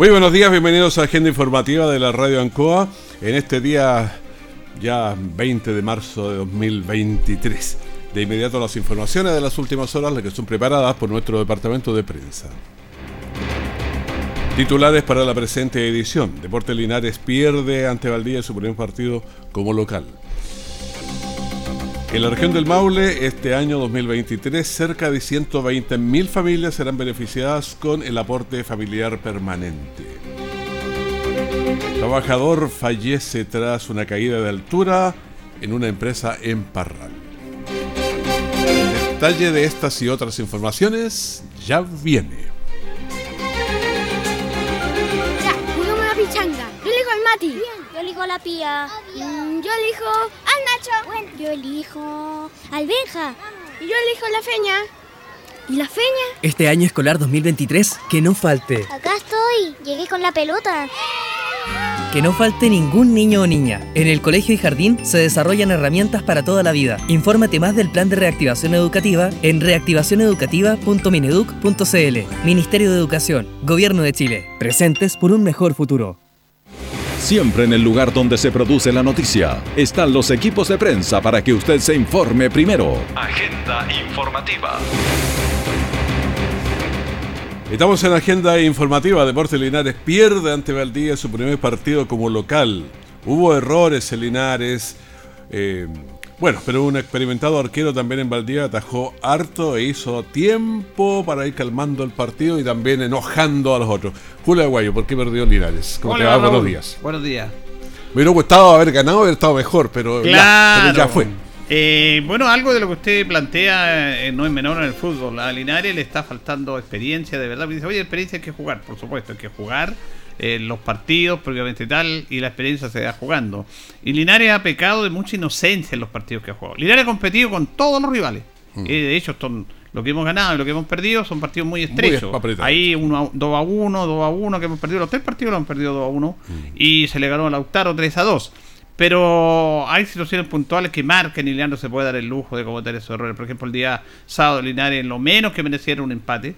Muy buenos días, bienvenidos a Agenda Informativa de la Radio Ancoa en este día ya 20 de marzo de 2023. De inmediato las informaciones de las últimas horas, las que son preparadas por nuestro departamento de prensa. Titulares para la presente edición. Deporte Linares pierde ante Valdía su primer partido como local. En la región del Maule, este año 2023, cerca de 120.000 familias serán beneficiadas con el aporte familiar permanente. Trabajador fallece tras una caída de altura en una empresa en Parral. detalle de estas y otras informaciones ya viene. Elijo a la Pía. Mm, yo elijo al Nacho. Yo elijo al Benja. Y yo elijo la Feña. ¿Y la Feña? Este año escolar 2023, que no falte. Acá estoy. Llegué con la pelota. Que no falte ningún niño o niña. En el colegio y jardín se desarrollan herramientas para toda la vida. Infórmate más del plan de reactivación educativa en reactivacioneducativa.mineduc.cl. Ministerio de Educación, Gobierno de Chile. Presentes por un mejor futuro. Siempre en el lugar donde se produce la noticia están los equipos de prensa para que usted se informe primero. Agenda informativa. Estamos en agenda informativa. Deportes Linares pierde ante Valdía su primer partido como local. Hubo errores en Linares. eh, bueno, pero un experimentado arquero también en Valdía atajó harto e hizo tiempo para ir calmando el partido y también enojando a los otros. Julio Aguayo, ¿por qué perdió Linares? ¿Cómo te Hola, va? Buenos días. Buenos días. Me hubiera gustado haber ganado, haber estado mejor, pero, ya, Claro. pero ya fue. Eh, bueno, algo de lo que usted plantea eh, no es menor en el fútbol. A Linares le está faltando experiencia, de verdad. Me dice, oye, experiencia hay que jugar, por supuesto, hay que jugar eh, los partidos, propiamente tal, y la experiencia se da jugando. Y Linares ha pecado de mucha inocencia en los partidos que ha jugado. Linares ha competido con todos los rivales. Mm. Eh, de hecho, son, lo que hemos ganado y lo que hemos perdido son partidos muy estrechos. apretados. Ahí 2 a 1, 2 a 1 que hemos perdido. Los tres partidos los hemos perdido 2 a 1 Mm. y se le ganó a Lautaro 3 a 2. Pero hay situaciones puntuales que marcan y Linares no se puede dar el lujo de cometer esos errores. Por ejemplo, el día sábado Linares lo menos que merecía era un empate.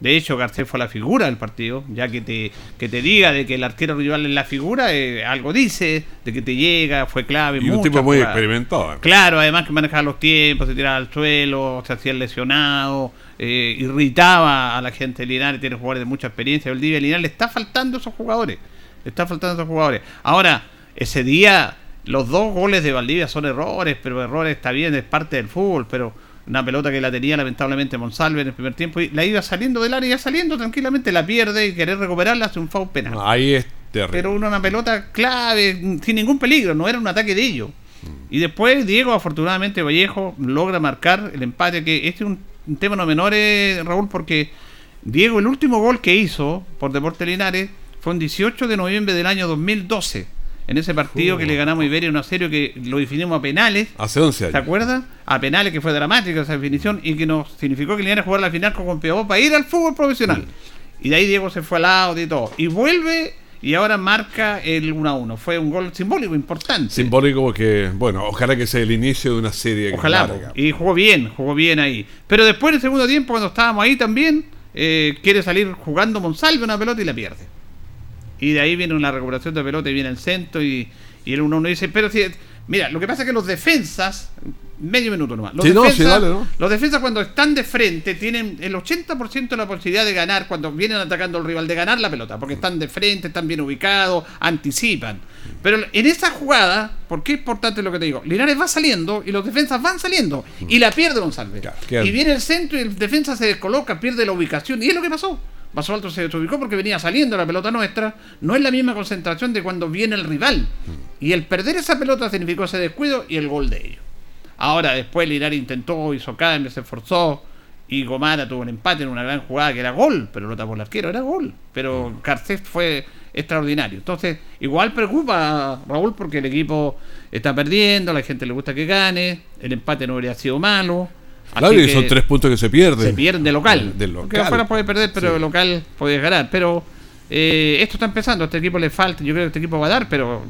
De hecho, Garcés fue la figura del partido, ya que te, que te diga de que el arquero rival es la figura, eh, algo dice, de que te llega, fue clave. Y un tipo muy jugadas. experimentado. Claro, además que manejaba los tiempos, se tiraba al suelo, se hacía lesionado, eh, irritaba a la gente de Linares, tiene jugadores de mucha experiencia. Día Linares le está faltando esos jugadores. Le está faltando esos jugadores. Ahora, ese día, los dos goles de Valdivia son errores, pero errores está bien, es parte del fútbol, pero una pelota que la tenía lamentablemente Monsalve en el primer tiempo y la iba saliendo del área, ya saliendo tranquilamente, la pierde y querer recuperarla hace un foul penal. Ahí es terrible. Pero una, una pelota clave, sin ningún peligro, no era un ataque de ellos. Y después Diego, afortunadamente, Vallejo logra marcar el empate, que este es un, tema no menor, eh, Raúl, porque Diego, el último gol que hizo por Deporte Linares fue el 18 de noviembre del año 2012. En ese partido que le ganamos a Iberia 1 a 0, que lo definimos a penales. Hace 11 años. ¿Se acuerda? A penales, que fue dramática esa definición y que nos significó que Linares jugar la final con Copiapó para ir al fútbol profesional. Y de ahí Diego se fue al lado y todo. Y vuelve y ahora marca el 1 a 1. Fue un gol simbólico importante. Simbólico porque, bueno, ojalá que sea el inicio de una serie Ojalá. larga. Y jugó bien, jugó bien ahí. Pero después, en el segundo tiempo, cuando estábamos ahí también, eh, quiere salir jugando Monsalve una pelota y la pierde. Y de ahí viene una recuperación de pelota y viene el centro y, y el 1-1 dice, pero si... Mira, lo que pasa es que los defensas, medio minuto nomás, los, Sí, no, defensas, sí, dale, ¿no? los defensas cuando están de frente tienen el 80% de la posibilidad de ganar cuando vienen atacando al rival, de ganar la pelota, porque están de frente, están bien ubicados, anticipan. Pero en esa jugada, ¿por qué es importante lo que te digo? Linares va saliendo y los defensas van saliendo y la pierde González. Claro, y viene el centro y el defensa se descoloca, pierde la ubicación. Y es lo que pasó. Baso Alto se desubicó porque venía saliendo la pelota nuestra. No es la misma concentración de cuando viene el rival. Y el perder esa pelota significó ese descuido y el gol de ellos. Ahora después Linares intentó, hizo cambio, se esforzó. Y Gomara tuvo un empate en una gran jugada que era gol, pero lo tapó el arquero, era gol. Pero Garcés fue extraordinario. Entonces, igual preocupa Raúl porque el equipo está perdiendo, a la gente le gusta que gane, el empate no habría sido malo. Claro, así y son tres puntos que se pierden. Se pierden de local. Del Porque local. afuera puede perder, pero Sí. de local puede ganar. Pero eh, esto está empezando, a este equipo le falta, yo creo que este equipo va a dar, pero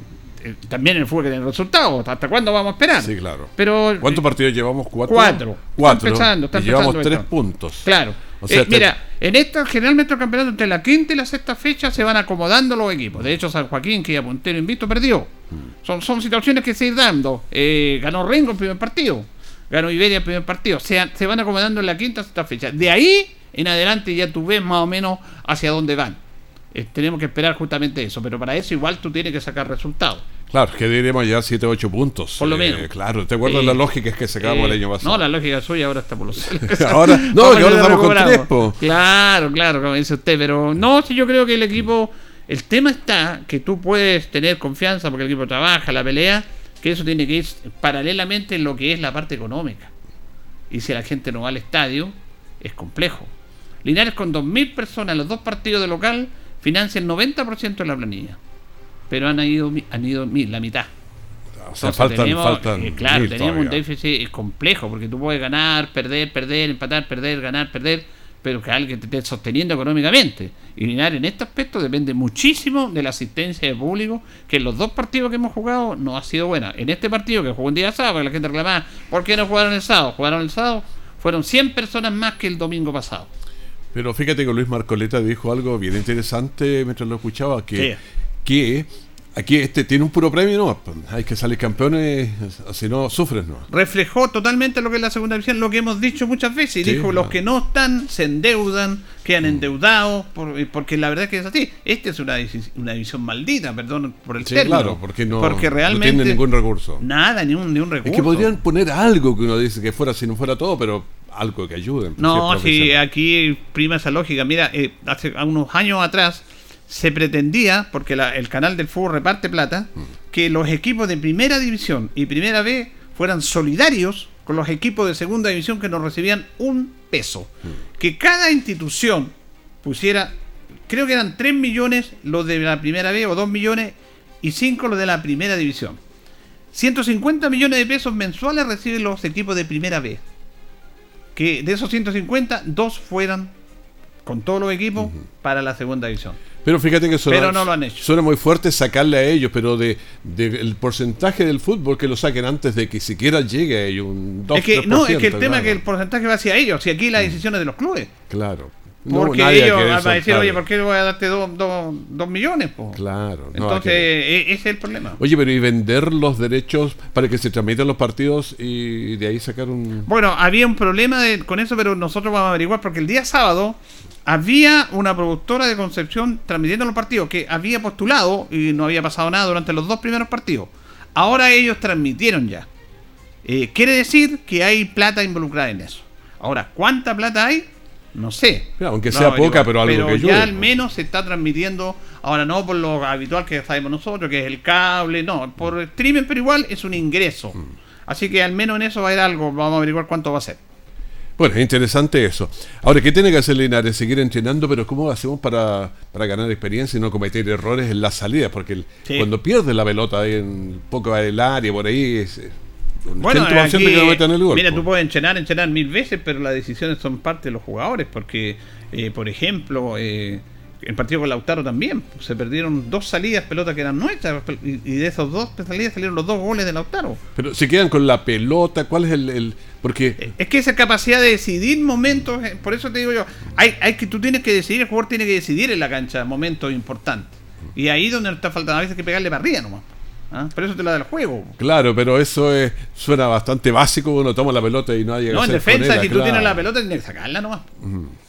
eh, también el fútbol que tiene resultados. ¿Hasta cuándo vamos a esperar? Sí, claro. Pero ¿Cuántos partidos llevamos? ¿Cuatro? Cuatro. Cuatro. Está empezando, está y llevamos empezando tres esto. puntos. Claro. O sea, Eh, te- mira, en esta, generalmente los campeonatos entre la quinta y la sexta fecha se van acomodando los equipos. De hecho, San Joaquín, que ya puntero invicto, perdió. Mm. Son, son situaciones que se ir dando. Eh, ganó Rengo el primer partido. Ganó Iberia el primer partido. Se, se van acomodando en la quinta sexta fecha. De ahí en adelante ya tú ves más o menos hacia dónde van. Eh, tenemos que esperar justamente eso. Pero para eso igual tú tienes que sacar resultados. Claro, que diríamos ya 7 o 8 puntos. Por lo Eh, menos. Claro, ¿te acuerdas Eh, la lógica es que sacábamos Eh, el año pasado? No, la lógica suya ahora está por los. Ahora- no, Vamos que ahora estamos con recuperamos. tres, po. Claro, claro, como dice usted, pero no, sí, yo creo que el equipo, el tema está que tú puedes tener confianza porque el equipo trabaja, la pelea, que eso tiene que ir paralelamente en lo que es la parte económica. Y si la gente no va al estadio, es complejo. Linares con 2.000 personas, los dos partidos de local, financia el 90% de la planilla. Pero han ido, han ido la mitad. o sea, Entonces faltan, tenemos, faltan eh, claro, tenemos un déficit complejo, porque tú puedes ganar, perder, perder, empatar, perder, ganar, perder, pero que alguien te esté sosteniendo económicamente. Y Linares en este aspecto depende muchísimo de la asistencia de público, que en los dos partidos que hemos jugado no ha sido buena. En este partido que jugó un día sábado, que la gente reclamaba, ¿por qué no jugaron el sábado? Jugaron el sábado, fueron 100 personas más que el domingo pasado. Pero fíjate que Luis Marcoleta dijo algo bien interesante mientras lo escuchaba, que, ¿Qué? que aquí este tiene un puro premio, no, hay que salir campeones, si no sufres, no. reflejó totalmente lo que es la segunda división, lo que hemos dicho muchas veces. Y Sí, dijo, los que no están se endeudan, quedan endeudados, por- porque la verdad es que es así. Esta es una, una división maldita, perdón por el Sí, término. claro, porque no, porque no realmente tiene ningún recurso. Nada, ni un, ni un recurso. Es que podrían poner algo que uno dice que fuera, si no fuera todo, pero algo que ayude. No, sí, aquí prima esa lógica. Mira, eh, hace unos años atrás se pretendía, porque la- el canal del fútbol reparte plata, Mm. que los equipos de primera división y primera B fueran solidarios con los equipos de segunda división que no recibían un peso. Mm. Que cada institución pusiera, creo que eran 3 millones los de la primera B o 2 millones y 5 los de la primera división. 150 millones de pesos mensuales reciben los equipos de primera B que de esos 150, dos fueran con todos los equipos para la segunda división. Pero fíjate que suena, Pero no lo han hecho. suena muy fuerte sacarle a ellos, pero de, de el porcentaje del fútbol que lo saquen antes de que siquiera llegue a ellos, un 2 es que no, es que el 3%, tema es que el porcentaje va hacia ellos, si aquí la decisión es de los clubes. Claro. Porque ellos van a decir, oye, ¿por qué voy a darte dos dos- dos millones? po?". Claro. no, Entonces, que- e- ese es el problema. Oye, pero y vender los derechos para que se transmitan los partidos y de ahí sacar un... Bueno, había un problema de- con eso, pero nosotros vamos a averiguar porque el día sábado había una productora de Concepción transmitiendo los partidos que había postulado y no había pasado nada durante los dos primeros partidos. Ahora ellos transmitieron ya. Eh, quiere decir que hay plata involucrada en eso. Ahora, ¿cuánta plata hay? No sé. Claro, aunque sea poca, pero algo que ayude, ya al pues. menos se está transmitiendo, ahora no por lo habitual que sabemos nosotros, que es el cable, no, por streaming, pero igual es un ingreso. Mm. Así que al menos en eso va a haber algo, vamos a averiguar cuánto va a ser. Bueno, es interesante eso. Ahora, ¿qué tiene que hacer Linares? Seguir entrenando, pero ¿cómo hacemos para, para ganar experiencia y no cometer errores en la salida? Porque el- Sí. cuando pierdes la pelota ahí en poco del área, por ahí, es, Bueno, aquí, que no metan el gol. mira, tú puedes entrenar, entrenar mil veces, pero las decisiones son parte de los jugadores, porque, eh, por ejemplo, eh, el partido con Lautaro también, se perdieron dos salidas, pelotas que eran nuestras, y, de esos dos salidas salieron los dos goles de Lautaro. Pero se quedan con la pelota, ¿cuál es el...? el- porque Es que esa capacidad de decidir momentos, eh, por eso te digo yo, hay, hay que tú tienes que decidir, el jugador tiene que decidir en la cancha momentos importantes. Y ahí donde está faltando, a veces que pegarle para arriba nomás. ¿ah? Pero eso te lo da el juego. Claro, pero eso es, suena bastante básico, uno toma la pelota y No, en hacer con defensa, ella, si tú claro. tienes la pelota, tienes que sacarla nomás.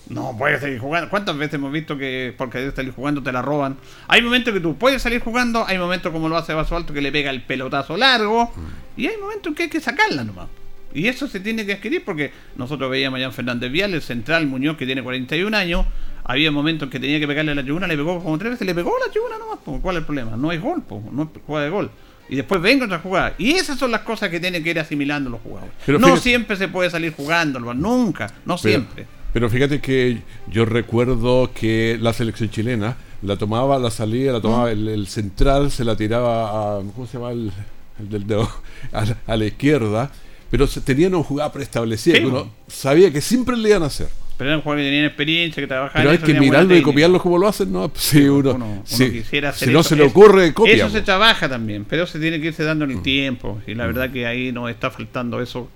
No puedes seguir jugando. ¿Cuántas veces hemos visto que porque debes salir jugando te la roban? Hay momentos que tú puedes salir jugando, hay momentos como lo hace Vaso Alto que le pega el pelotazo largo, y hay momentos que hay que sacarla nomás. Y eso se tiene que adquirir porque nosotros veíamos a Jan Fernández Vial, el central Muñoz que tiene 41 años, había momentos que tenía que pegarle a la tribuna, le pegó como tres veces, le pegó a la tribuna nomás, po. ¿cuál es el problema? No es gol, po, no es jugada de gol. Y después venga otra jugada. Y esas son las cosas que tienen que ir asimilando los jugadores. Pero no fíjate- siempre se puede salir jugando, nunca, no Pero- siempre. Pero fíjate que yo recuerdo que la selección chilena la tomaba, la salía, la tomaba el, el central, se la tiraba a, ¿cómo se llama? El, el del dedo, a, la- a la izquierda, pero se- tenían una jugada preestablecida Sí, que uno sabía que siempre le iban a hacer. Pero eran jugadores que tenían experiencia, que trabajaban Pero hay eso, que mirarlo y técnica. copiarlo como lo hacen, ¿no? Si uno, uno, uno si, quisiera hacer si no eso. se le ocurre, copia. Eso se trabaja también, pero se tiene que irse dando en el Mm. tiempo. Y la verdad que ahí nos está faltando eso.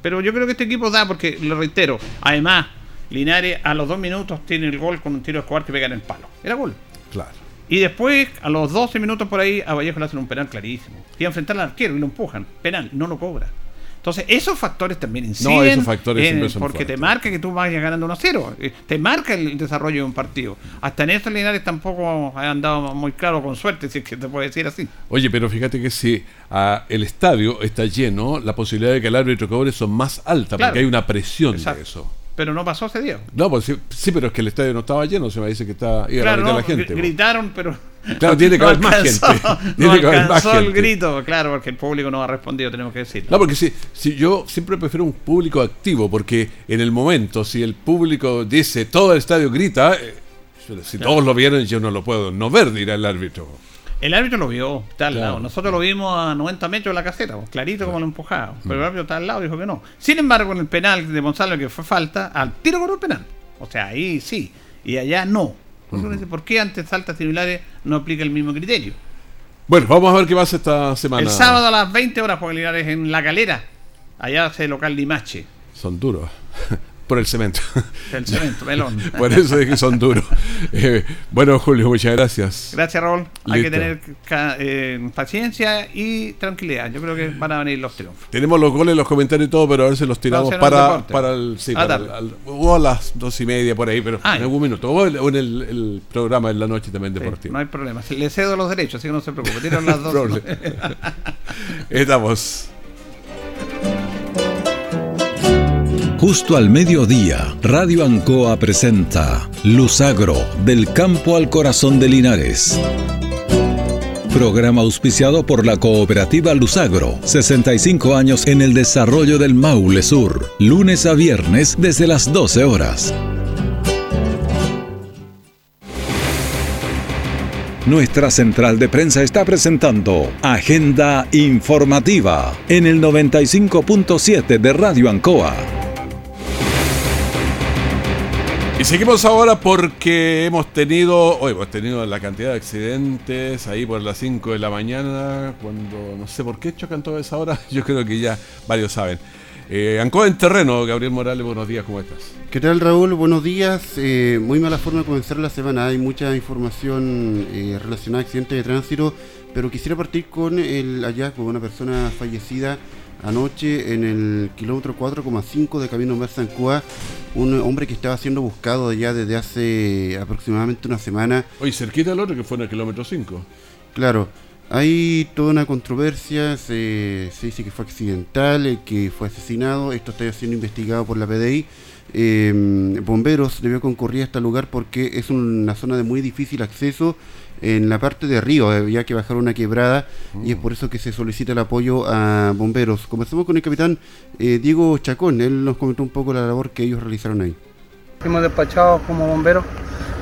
Pero yo creo que este equipo da, porque lo reitero, además, Linares a los dos minutos tiene el gol con un tiro de Escobar que pega en el palo. Era gol. Claro. Y después, a los 12 minutos por ahí, a Vallejo le hacen un penal clarísimo. Y a enfrentar al arquero y lo empujan. Penal, no lo cobra. Entonces, esos factores también inciden. esos factores en- son Porque te marca que tú vayas ganando 1-0. eh, Te marca el desarrollo de un partido. Hasta en eso Linares tampoco ha andado muy claro con suerte, si es que te puede decir así. Oye, pero fíjate que si ah, el estadio está lleno, la posibilidad de que el árbitro cobre son más altas, Claro. porque hay una presión Exacto. de eso. Pero no pasó ese día. No, pues sí, sí, pero es que el estadio no estaba lleno, se me dice que está iba Claro, la no, la gente. gritaron, pero. Claro, tiene que no haber más gente. No Tiene que haber más alcanzó el grito, claro, porque el público no ha respondido, tenemos que decirlo. No, porque si, si yo siempre prefiero un público activo, porque en el momento, si el público dice, todo el estadio grita, eh, si todos lo vieron, yo no lo puedo no ver, dirá el árbitro. El árbitro lo vio, está al Claro. lado. Nosotros lo vimos a 90 metros de la caseta, pues, clarito como lo empujaba. Pero el árbitro está al lado y dijo que no. Sin embargo, en el penal de Gonzalo, que fue falta, al tiro con el penal. O sea, ahí sí. Y allá no. ¿por qué ante faltas similares no aplica el mismo criterio? Bueno, vamos a ver qué pasa esta semana. El sábado a las 20 horas juega Linares en La Calera. Allá hace local Limache. Son duros. Por el cemento. El cemento, melón. Por eso es que son duros. Eh, bueno, Julio, muchas gracias. Gracias, Raúl. Hay que tener eh, paciencia y tranquilidad. Yo creo que van a venir los triunfos. Tenemos los goles, los comentarios y todo, pero a ver si los tiramos para, para el. Sí, A la para tarde. el- al- o a las dos y media por ahí, pero Ah, en algún minuto. O en, el, el programa en la noche también Sí, deportivo. no hay problema. Le cedo los derechos, así que no se preocupe. Tiran las dos. Estamos. Justo al mediodía, Radio Ancoa presenta Luzagro, del campo al corazón de Linares. Programa auspiciado por la cooperativa Luzagro, 65 años en el desarrollo del Maule Sur, lunes a viernes desde las 12 horas. Nuestra central de prensa está presentando Agenda Informativa en el 95.7 de Radio Ancoa. Y seguimos ahora porque hemos tenido, hoy hemos tenido la cantidad de accidentes ahí por las 5 de la mañana, cuando no sé por qué chocan toda esa hora, yo creo que ya varios saben. Eh, en terreno, Gabriel Morales, buenos días, ¿cómo estás? ¿Qué tal Raúl? Buenos días. Eh, muy mala forma de comenzar la semana. Hay mucha información eh, relacionada a accidentes de tránsito, pero quisiera partir con el hallazgo de una persona fallecida anoche en el kilómetro 4,5 de Camino Mer San Cua, un hombre que estaba siendo buscado ya desde hace aproximadamente una semana. Hoy cerquita del otro que fue en el kilómetro 5. Claro, hay toda una controversia, se, se dice que fue accidental, eh, que fue asesinado, esto está siendo investigado por la PDI. Eh, bomberos debió concurrir a este lugar porque es una zona de muy difícil acceso en la parte de arriba, había que bajar una quebrada y es por eso que se solicita el apoyo a bomberos. Comenzamos con el capitán eh, Diego Chacón, él nos comentó un poco la labor que ellos realizaron ahí. Fuimos despachados como bomberos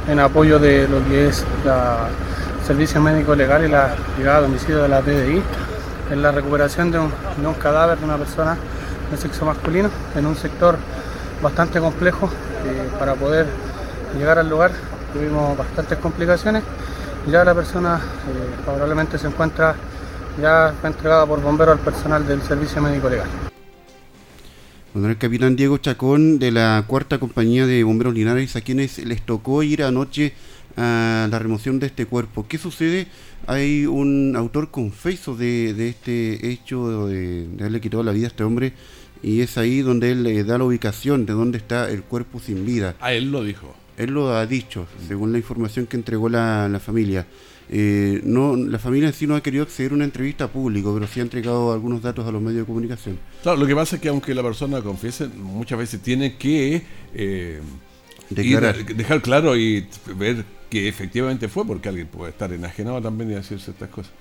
en apoyo de lo que es la servicio médico legal y la llegada a domicilio de la PDI en la recuperación de un, de un cadáver de una persona de sexo masculino en un sector bastante complejo eh, para poder llegar al lugar tuvimos bastantes complicaciones ya la persona eh, favorablemente se encuentra ya entregada por bombero al personal del servicio médico legal Bueno, el capitán Diego Chacón de la cuarta compañía de bomberos Linares, a quienes les tocó ir anoche a la remoción de este cuerpo. ¿Qué sucede? Hay un autor confeso de, de este hecho de, de haberle quitado la vida a este hombre y es ahí donde él le da la ubicación de dónde está el cuerpo sin vida. Ah, él lo dijo. Él lo ha dicho, según la información que entregó la, la familia. Eh, no, la familia en sí no ha querido acceder a una entrevista a público, pero sí ha entregado algunos datos a los medios de comunicación. Claro, lo que pasa es que aunque la persona confiese, muchas veces tiene que eh, Declarar. ir a- dejar claro y ver que efectivamente fue, porque alguien puede estar enajenado también y decirse estas cosas.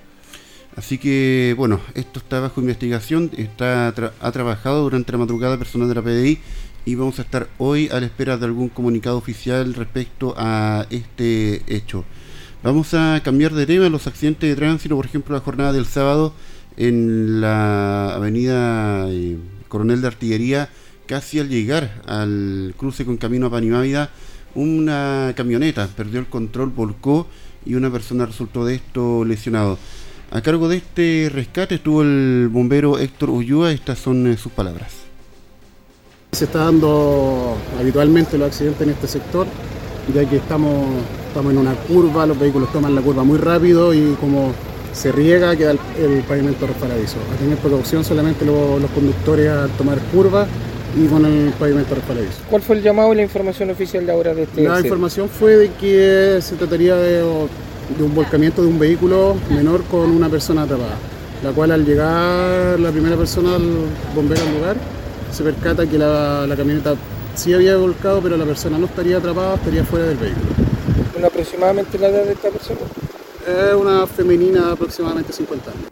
Así que, bueno, esto está bajo investigación, está tra- ha trabajado durante la madrugada personal de la PDI y vamos a estar hoy a la espera de algún comunicado oficial respecto a este hecho. Vamos a cambiar de tema los accidentes de tránsito, por ejemplo, la jornada del sábado en la avenida eh, Coronel de Artillería, casi al llegar al cruce con camino a Panimávida, una camioneta perdió el control, volcó y una persona resultó de esto lesionado. A cargo de este rescate estuvo el bombero Héctor Ullúa, estas son eh, sus palabras. Se está dando habitualmente los accidentes en este sector, ya que estamos, estamos en una curva, los vehículos toman la curva muy rápido y como se riega queda el, pavimento resbaladizo. A tener precaución solamente los conductores al tomar curva y con el pavimento resbaladizo. ¿Cuál fue el llamado y la información oficial de ahora de este La información fue de que se trataría de, un volcamiento de un vehículo menor con una persona atrapada, la cual al llegar la primera persona al bombero al lugar se percata que la, camioneta sí había volcado, pero la persona no estaría atrapada, estaría fuera del vehículo. ¿Una aproximadamente la edad de esta persona? Es una femenina de aproximadamente 50 años.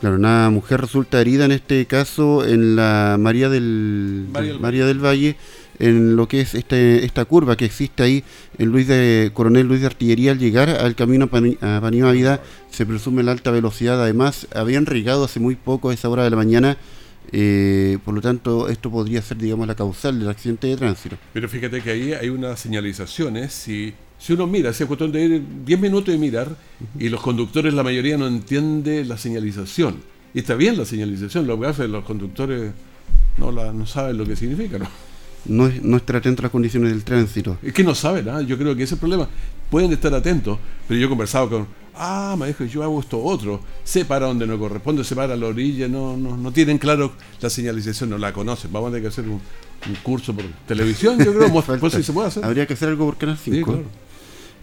Claro, una mujer resulta herida en este caso en la María del, María del Valle, en lo que es este, esta curva que existe ahí en Luis de Coronel Luis de Artillería al llegar al camino a, Panima Vida se presume la alta velocidad, además habían regado hace muy poco a esa hora de la mañana eh, por lo tanto, esto podría ser, digamos, la causal del accidente de tránsito. Pero fíjate que ahí hay unas señalizaciones. Si, si uno mira, es cuestión de ir 10 minutos de mirar, y los conductores, la mayoría no entiende la señalización. Y está bien la señalización, los gafes, los conductores no, la, no saben lo que significa, ¿no? No, es, no estar atento a las condiciones del tránsito. Es que no saben, ¿ah? yo creo que ese es el problema. Pueden estar atentos, pero yo he conversado con ah, me dijo, yo hago esto otro, se para donde no corresponde, se para a la orilla, no, no, no tienen claro la señalización, no la conocen. Vamos a tener que hacer un, curso por televisión, yo creo, si se puede hacer. Habría que hacer algo por Canal 5.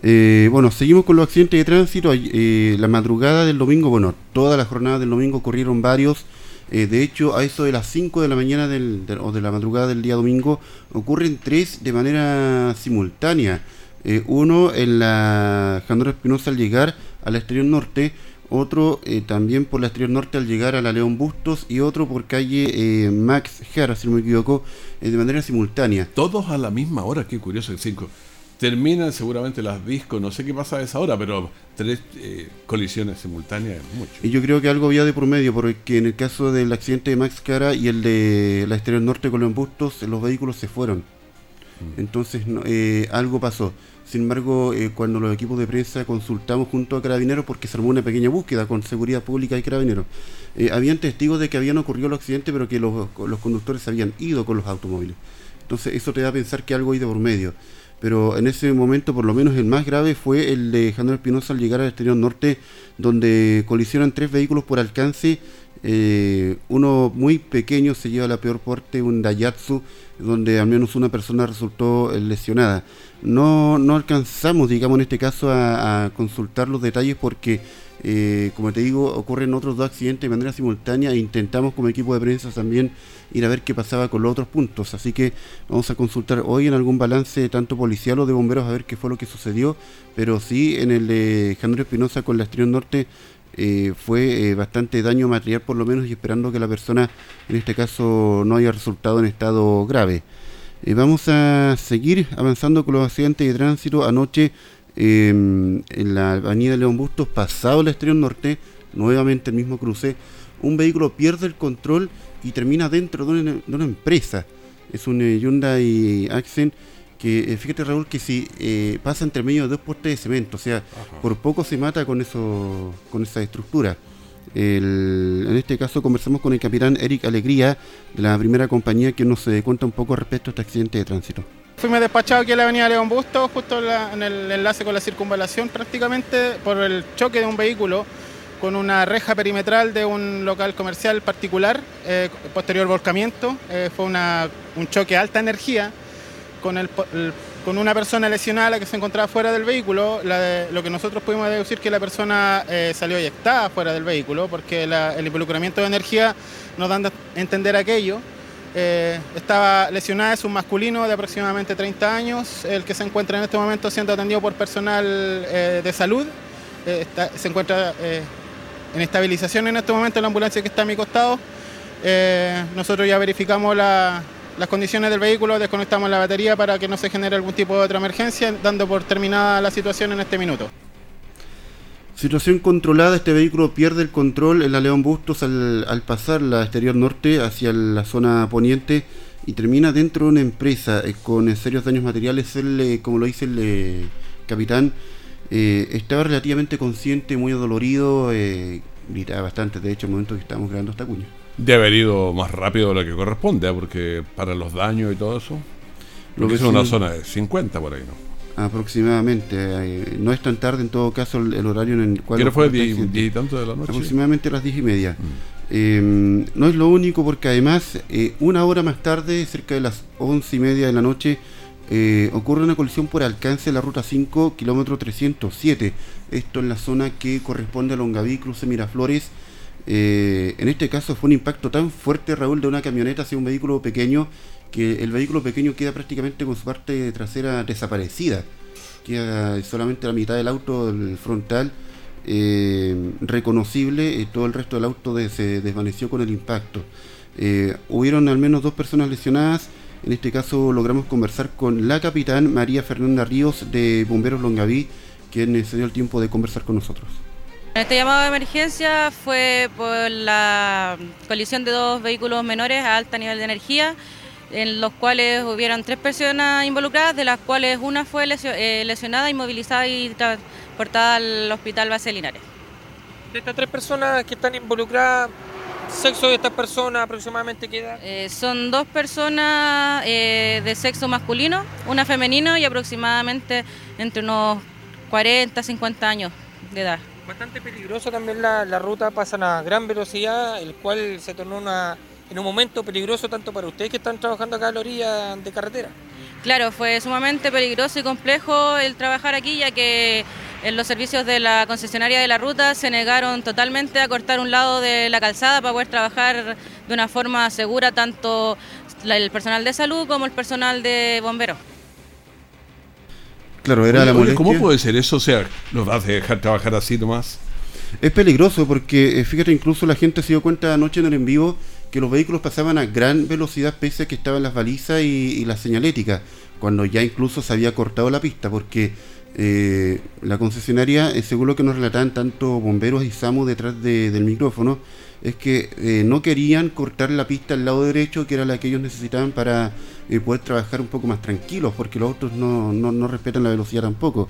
Eh, bueno, seguimos con los accidentes de tránsito. Eh, la madrugada del domingo, bueno, toda la jornada del domingo ocurrieron varios. Eh, de hecho, a eso de las 5 de la mañana o de la madrugada del día domingo, ocurren tres de manera simultánea. uno en la Jandro Espinosa al llegar al exterior norte, otro eh, también por la exterior norte al llegar a la León Bustos y otro por calle eh, Max Jara, si no me equivoco, eh, de manera simultánea. Todos a la misma hora, qué curioso el 5. Terminan seguramente las discos, no sé qué pasa a esa hora, pero tres colisiones simultáneas es mucho. Y yo creo que algo había de por medio, porque en el caso del accidente de Max Jara y el de la exterior norte con León Bustos, los vehículos se fueron. Mm. Entonces algo pasó. Sin embargo, eh, cuando los equipos de prensa consultamos junto a Carabineros, porque se armó una pequeña búsqueda con Seguridad Pública y Carabineros, eh, habían testigos de que habían ocurrido el accidente, pero que los, conductores habían ido con los automóviles. Entonces, eso te da a pensar que algo hay de por medio. Pero en ese momento, por lo menos el más grave, fue el de Januel Espinosa al llegar al exterior norte, donde colisionan tres vehículos por alcance. Eh, uno muy pequeño se lleva la peor parte, un Daihatsu, donde al menos una persona resultó lesionada no, no alcanzamos, digamos, en este caso a, consultar los detalles porque, eh, como te digo, ocurren otros dos accidentes de manera simultánea e intentamos como equipo de prensa también ir a ver qué pasaba con los otros puntos. Así que vamos a consultar hoy en algún balance tanto policial o de bomberos a ver qué fue lo que sucedió, pero sí en el de January Espinosa con la Estrella Norte eh, fue eh, bastante daño material por lo menos y esperando que la persona en este caso no haya resultado en estado grave. Vamos a seguir avanzando con los accidentes de tránsito. Anoche em, en la avenida León Bustos, pasado el exterior norte, nuevamente el mismo cruce, un vehículo pierde el control y termina dentro de una, empresa. Es un eh, Hyundai Accent que, eh, fíjate Raúl, que si pasa entre medio de dos postes de cemento, o sea, por poco se mata con, eso, con esa estructura en este caso conversamos con el capitán Eric Alegría de la primera compañía que nos eh, cuenta un poco respecto a este accidente de tránsito. Fuimos despachados aquí en la avenida León Busto, justo en, el enlace con la circunvalación prácticamente, por el choque de un vehículo con una reja perimetral de un local comercial particular, eh, posterior volcamiento. Eh, fue un choque de alta energía con el con una persona lesionada que se encontraba fuera del vehículo. lo que nosotros pudimos deducir que la persona eh, salió eyectada fuera del vehículo porque el involucramiento de energía nos da a entender aquello. Eh, estaba lesionada, es un masculino de aproximadamente 30 años, el que se encuentra en este momento siendo atendido por personal eh, de salud. se encuentra en estabilización en este momento en la ambulancia que está a mi costado. nosotros ya verificamos la, las condiciones del vehículo, desconectamos la batería para que no se genere algún tipo de otra emergencia, dando por terminada la situación en este minuto. Situación controlada, este vehículo pierde el control en la León Bustos al, pasar la exterior norte hacia la zona poniente y termina dentro de una empresa eh, con serios daños materiales. Él, eh, como lo dice el eh, capitán, eh, estaba relativamente consciente, muy adolorido, eh, gritaba bastante, de hecho, en el momento que estábamos grabando esta cuña. De haber ido más rápido de lo que corresponde, ¿eh? porque para los daños y todo eso. Lo que es una zona de 50 por ahí, ¿no? Aproximadamente, eh, no es tan tarde en todo caso el, el horario en el cual... ¿Qué fue? ocurre el ¿Diez- accidente. diez y tanto de la noche? Aproximadamente a las 10 y media. Eh, no es lo único porque además eh, una hora más tarde, cerca de las 11 y media de la noche, eh, ocurre una colisión por alcance de la ruta 5, kilómetro 307. Esto en la zona que corresponde a Longaví, cruce Miraflores. Eh, en este caso fue un impacto tan fuerte, Raúl, de una camioneta hacia un vehículo pequeño, que el vehículo pequeño queda prácticamente con su parte trasera desaparecida. Queda solamente la mitad del auto, el frontal, eh, reconocible, eh, todo el resto del auto de- se desvaneció con el impacto. Eh, hubieron al menos dos personas lesionadas. En este caso logramos conversar con la capitán María Fernanda Ríos de Bomberos Longaví, quien se dio el tiempo de conversar con nosotros. Este llamado de emergencia fue por la colisión de dos vehículos menores a alto nivel de energía, en los cuales hubieron tres personas involucradas, de las cuales una fue eh, lesionada, inmovilizada y transportada al hospital base Linares. De estas tres personas que están involucradas, sexo de estas personas aproximadamente queda. Eh, son dos personas eh, de sexo masculino, una femenino y aproximadamente entre unos 40, 50 años de edad. Bastante peligrosa también la, la ruta, pasan a gran velocidad, el cual se tornó una, en un momento peligroso tanto para ustedes que están trabajando acá a la orilla de carretera. Claro, fue sumamente peligroso y complejo el trabajar aquí, ya que en los servicios de la concesionaria de la ruta se negaron totalmente a cortar un lado de la calzada para poder trabajar de una forma segura tanto el personal de salud como el personal de bomberos. Claro, era Oye, la oye, molestia. ¿Cómo puede ser eso? O sea, ¿los vas a dejar trabajar así nomás? Es peligroso porque, eh, fíjate, incluso la gente se dio cuenta anoche en el en vivo que los vehículos pasaban a gran velocidad pese a que estaban las balizas y, y la señalética, cuando ya incluso se había cortado la pista, porque eh, la concesionaria, eh, según lo que nos relataban tanto bomberos y SAMU detrás de- del micrófono, es que eh, no querían cortar la pista al lado derecho, que era la que ellos necesitaban para eh, poder trabajar un poco más tranquilos, porque los autos no, no, no respetan la velocidad tampoco.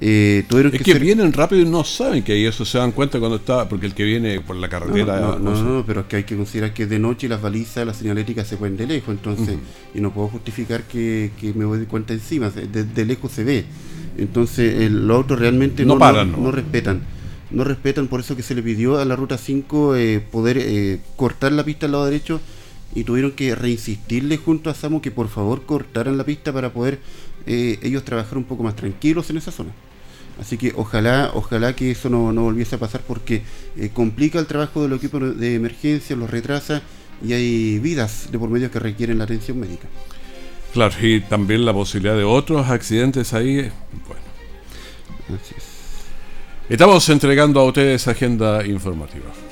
Eh, tuvieron Es que que ser- vienen rápido y no saben que hay eso, se dan cuenta cuando está, porque el que viene por la carretera... No, no, pero es que hay que considerar que de noche las balizas, las señaléticas se pueden de lejos, entonces, y no puedo justificar que, que me doy cuenta encima, de, de lejos se ve. Entonces, el- los autos realmente No paran, no respetan. No respetan, por eso que se le pidió a la ruta 5 eh, poder eh, cortar la pista al lado derecho y tuvieron que reinsistirle junto a SAMU que por favor cortaran la pista para poder eh, ellos trabajar un poco más tranquilos en esa zona. Así que ojalá, ojalá que eso no, no volviese a pasar porque eh, complica el trabajo del equipo de emergencia, los retrasa y hay vidas de por medio que requieren la atención médica. Claro, y también la posibilidad de otros accidentes ahí. Bueno. Así es. Estamos entregando a ustedes agenda informativa.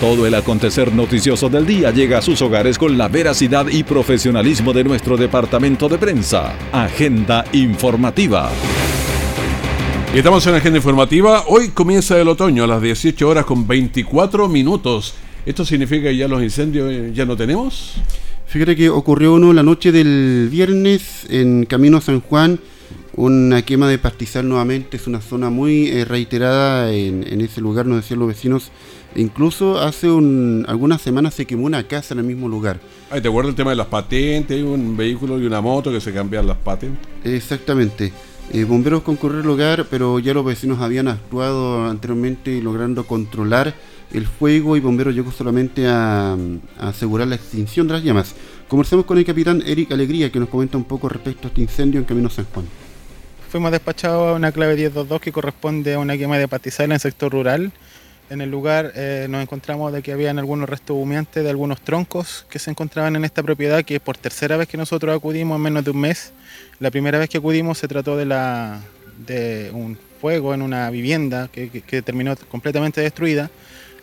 Todo el acontecer noticioso del día llega a sus hogares con la veracidad y profesionalismo de nuestro departamento de prensa. Agenda informativa. Y estamos en agenda informativa. Hoy comienza el otoño a las 18 horas con 24 minutos. ¿Esto significa que ya los incendios eh, ya no tenemos? Fíjate que ocurrió uno la noche del viernes en Camino a San Juan, una quema de pastizal nuevamente, es una zona muy eh, reiterada en, en ese lugar, nos decían los vecinos. Incluso hace un- algunas semanas se quemó una casa en el mismo lugar. Ay, ¿Te acuerdas el tema de las patentes? Hay un vehículo y una moto que se cambian las patentes. Exactamente. Eh, bomberos concurrieron al lugar, pero ya los vecinos habían actuado anteriormente logrando controlar el fuego y bomberos llegó solamente a, a asegurar la extinción de las llamas. Conversamos con el capitán Eric Alegría que nos comenta un poco respecto a este incendio en Camino San Juan. Fuimos despachados a una clave 1022 que corresponde a una quema de pastizal en el sector rural. En el lugar eh, nos encontramos de que habían algunos restos humeantes de algunos troncos que se encontraban en esta propiedad, que por tercera vez que nosotros acudimos en menos de un mes. La primera vez que acudimos se trató de, un fuego en una vivienda que terminó completamente destruida.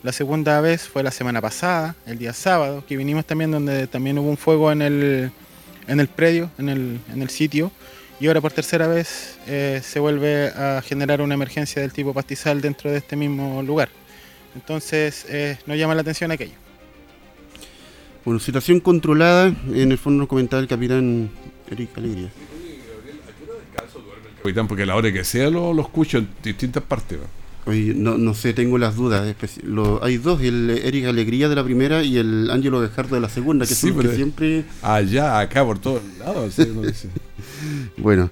La segunda vez fue la semana pasada, el día sábado, que vinimos también donde también hubo un fuego en el, en el predio, en el, en el sitio. Y ahora por tercera vez eh, se vuelve a generar una emergencia del tipo pastizal dentro de este mismo lugar. Entonces eh, nos llama la atención aquello. Bueno, situación controlada, en el fondo nos comentaba el capitán Eric Alegría. Capitán, porque a la hora que sea lo, lo escucho en distintas partes. ¿no? Oye, no, no sé, tengo las dudas. lo- hay dos, el Eric Alegría de la primera y el Ángelo Gajardo de la segunda, que Sí, son los que pero- siempre... Allá, acá, por todos lados. sí. Bueno,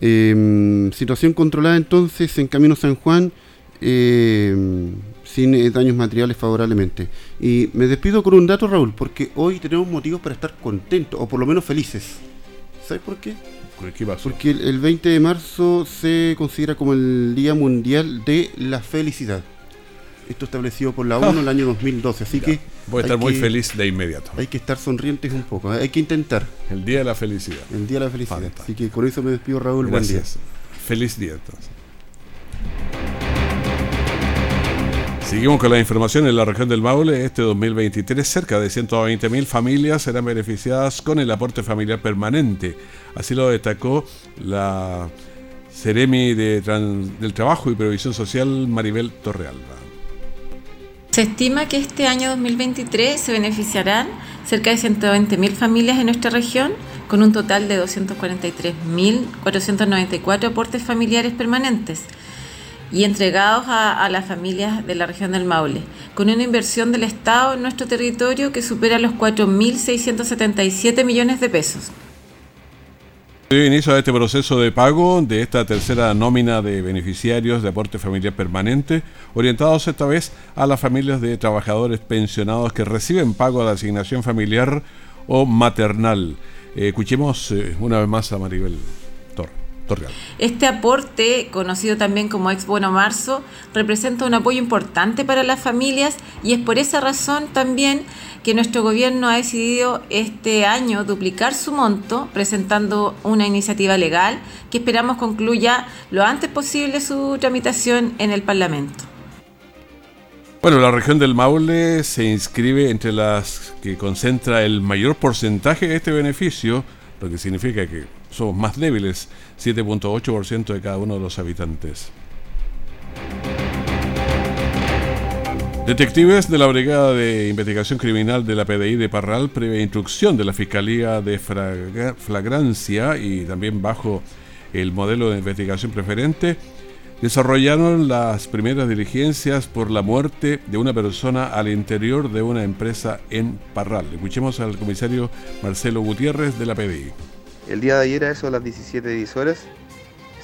eh, situación controlada entonces en Camino San Juan, eh, sin eh, daños materiales favorablemente. Y me despido con un dato, Raúl, porque hoy tenemos motivos para estar contentos, o por lo menos felices. ¿Sabes por qué? ¿Qué pasó? Porque el, el 20 de marzo se considera como el Día Mundial de la Felicidad. Esto establecido por la ONU en el año 2012, así Ya, que... Voy a estar muy que- feliz de inmediato. Hay que estar sonrientes un poco, ¿eh? hay que intentar. El día de la felicidad. El Día de la Felicidad. Fantástico. Así que con eso me despido, Raúl. Gracias. Feliz día entonces. Seguimos con la información en la región del Maule. Este 2023, cerca de 120.000 familias serán beneficiadas con el aporte familiar permanente. Así lo destacó la Ceremi de del Trabajo y Previsión Social, Maribel Torrealba. Se estima que este año 2023 se beneficiarán cerca de 120.000 familias en nuestra región, con un total de 243.494 aportes familiares permanentes y entregados a, a las familias de la región del Maule, con una inversión del Estado en nuestro territorio que supera los 4.677 millones de pesos. Inicio a este proceso de pago de esta tercera nómina de beneficiarios de aporte familiar permanente, orientados esta vez a las familias de trabajadores pensionados que reciben pago de asignación familiar o maternal. Eh, escuchemos eh, una vez más a Maribel Torreal. Este aporte, conocido también como Ex Bueno Marzo, representa un apoyo importante para las familias y es por esa razón también que nuestro gobierno ha decidido este año duplicar su monto, presentando una iniciativa legal que esperamos concluya lo antes posible su tramitación en el Parlamento. Bueno, la región del Maule se inscribe entre las que concentra el mayor porcentaje de este beneficio, lo que significa que somos más débiles, 7.8% de cada uno de los habitantes. Detectives de la Brigada de Investigación Criminal de la PDI de Parral, previa instrucción de la Fiscalía de Flagrancia y también bajo el modelo de investigación preferente, desarrollaron las primeras diligencias por la muerte de una persona al interior de una empresa en Parral. Escuchemos al comisario Marcelo Gutiérrez de la PDI. El día de ayer, a eso de las 17.10 horas,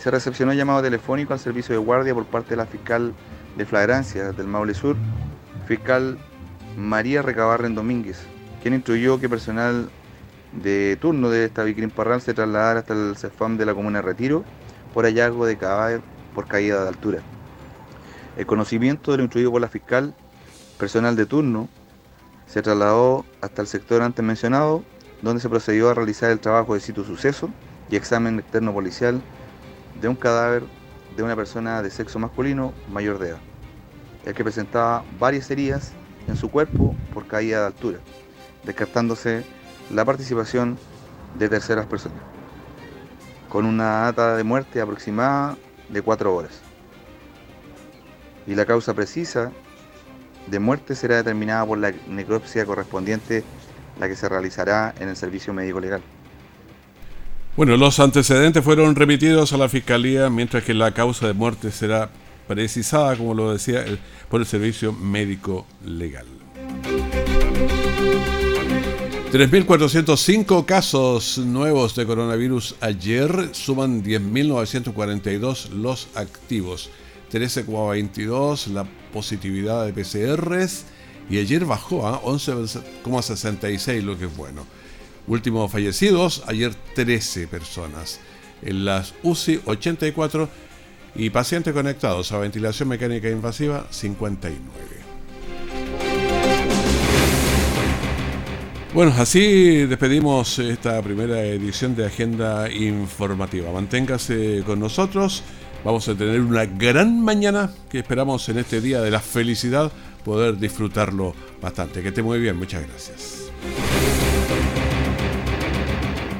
se recepcionó llamado telefónico al servicio de guardia por parte de la fiscal de flagrancia del Maule Sur, fiscal María Recabarren Domínguez, quien instruyó que personal de turno de esta Vicrim Parral se trasladara hasta el CEFAM de la comuna de Retiro por hallazgo de por caída de altura. El conocimiento de lo instruido por la fiscal, personal de turno, se trasladó hasta el sector antes mencionado, donde se procedió a realizar el trabajo de sitio suceso y examen externo policial de un cadáver de una persona de sexo masculino mayor de edad, el que presentaba varias heridas en su cuerpo por caída de altura, descartándose la participación de terceras personas, con una data de muerte aproximada de cuatro horas. Y la causa precisa de muerte será determinada por la necropsia correspondiente, la que se realizará en el servicio médico legal. Bueno, los antecedentes fueron remitidos a la Fiscalía, mientras que la causa de muerte será precisada, como lo decía, por el Servicio Médico Legal. 3.405 casos nuevos de coronavirus ayer, suman 10.942 los activos. 13,22 la positividad de PCRs y ayer bajó a 11,66 lo que es bueno. Últimos fallecidos, ayer 13 personas. En las UCI 84 y pacientes conectados a ventilación mecánica invasiva 59. Bueno, así despedimos esta primera edición de Agenda Informativa. Manténgase con nosotros. Vamos a tener una gran mañana que esperamos en este día de la felicidad poder disfrutarlo bastante. Que esté muy bien, muchas gracias.